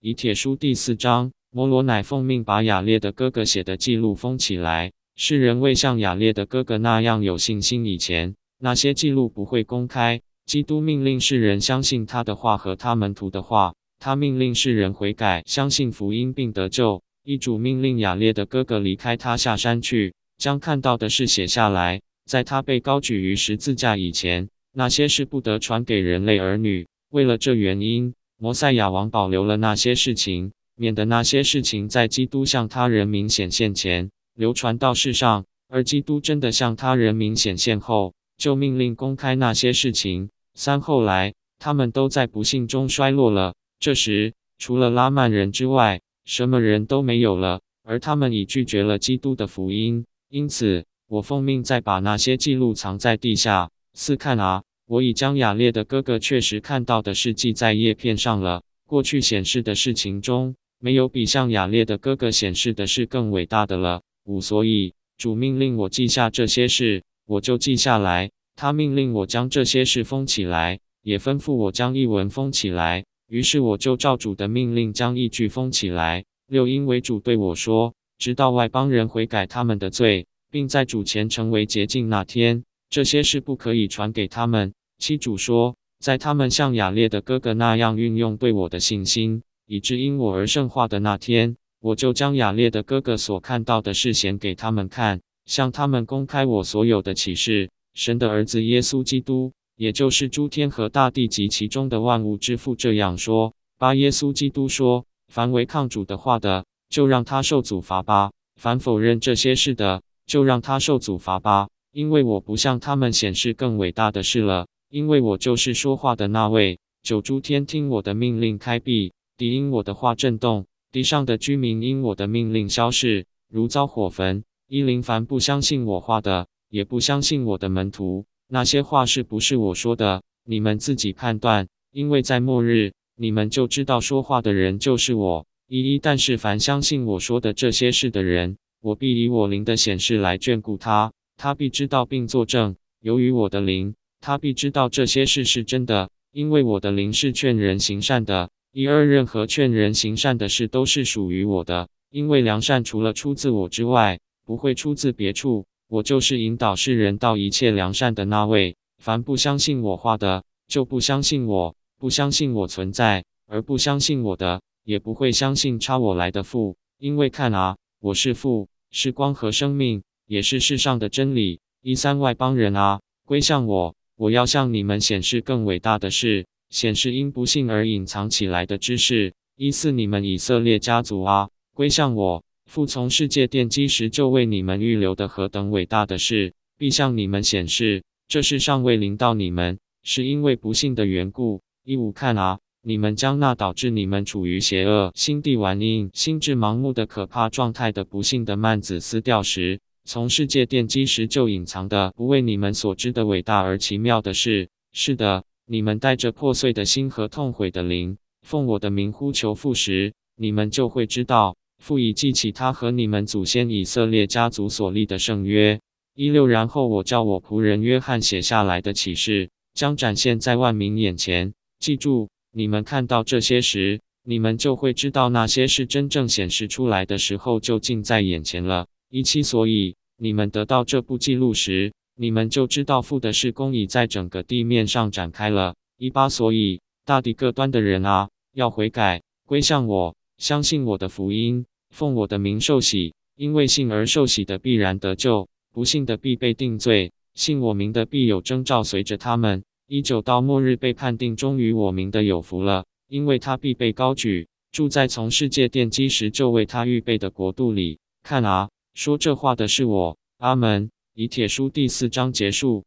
以铁书第四章，摩罗乃奉命把雅列的哥哥写的记录封起来。世人未像雅列的哥哥那样有信心以前，那些记录不会公开。基督命令世人相信他的话和他门徒的话，他命令世人悔改，相信福音并得救。一主命令雅列的哥哥离开他下山去，将看到的事写下来。在他被高举于十字架以前，那些事不得传给人类儿女。为了这原因，摩赛亚王保留了那些事情，免得那些事情在基督向他人民显现前流传到世上，而基督真的向他人民显现后，就命令公开那些事情。三后来，他们都在不幸中衰落了。这时，除了拉曼人之外，什么人都没有了，而他们已拒绝了基督的福音。因此，我奉命再把那些记录藏在地下。四看啊，我已将雅列的哥哥确实看到的事记在叶片上了。过去显示的事情中，没有比向雅列的哥哥显示的事更伟大的了。五所以，主命令我记下这些事，我就记下来。他命令我将这些事封起来，也吩咐我将译文封起来。于是我就照主的命令将译句封起来。六因为主对我说：“直到外邦人悔改他们的罪，并在主前成为洁净那天，这些事不可以传给他们。”七主说：“在他们像雅列的哥哥那样运用对我的信心，以致因我而圣化的那天，我就将雅列的哥哥所看到的事显给他们看，向他们公开我所有的启示。”神的儿子耶稣基督，也就是诸天和大地及其中的万物之父，这样说：八耶稣基督说，凡违抗主的话的，就让他受阻罚吧；凡否认这些事的，就让他受阻罚吧。因为我不向他们显示更伟大的事了，因为我就是说话的那位。九诸天听我的命令开闭，地因我的话震动，地上的居民因我的命令消逝，如遭火焚。一零凡不相信我话的。也不相信我的门徒，那些话是不是我说的？你们自己判断。因为在末日，你们就知道说话的人就是我。一一，但是凡相信我说的这些事的人，我必以我灵的显示来眷顾他，他必知道并作证。由于我的灵，他必知道这些事是真的，因为我的灵是劝人行善的。一二，任何劝人行善的事都是属于我的，因为良善除了出自我之外，不会出自别处。我就是引导世人到一切良善的那位。凡不相信我话的，就不相信我；不相信我存在，而不相信我的，也不会相信差我来的父。因为看啊，我是父，是光和生命，也是世上的真理。一三外邦人啊，归向我，我要向你们显示更伟大的事，显示因不幸而隐藏起来的知识。一四你们以色列家族啊，归向我。服从世界奠基时就为你们预留的何等伟大的事，必向你们显示。这事尚未临到你们，是因为不幸的缘故。一五看啊，你们将那导致你们处于邪恶、心地顽硬、心智盲目的可怕状态的不幸的幔子撕掉时，从世界奠基时就隐藏的不为你们所知的伟大而奇妙的事。是的，你们带着破碎的心和痛悔的灵，奉我的名呼求父时，你们就会知道。复以记起他和你们祖先以色列家族所立的圣约。一六，然后我叫我仆人约翰写下来的启示，将展现在万民眼前。记住，你们看到这些时，你们就会知道那些是真正显示出来的时候就近在眼前了。一七，所以你们得到这部记录时，你们就知道父的事工已在整个地面上展开了。一八，所以大地各端的人啊，要悔改，归向我。相信我的福音，奉我的名受洗，因为信而受洗的必然得救，不信的必被定罪。信我名的必有征兆随着他们。一九到末日被判定忠于我名的有福了，因为他必被高举，住在从世界奠基时就为他预备的国度里。看啊，说这话的是我。阿门。以铁书第四章结束。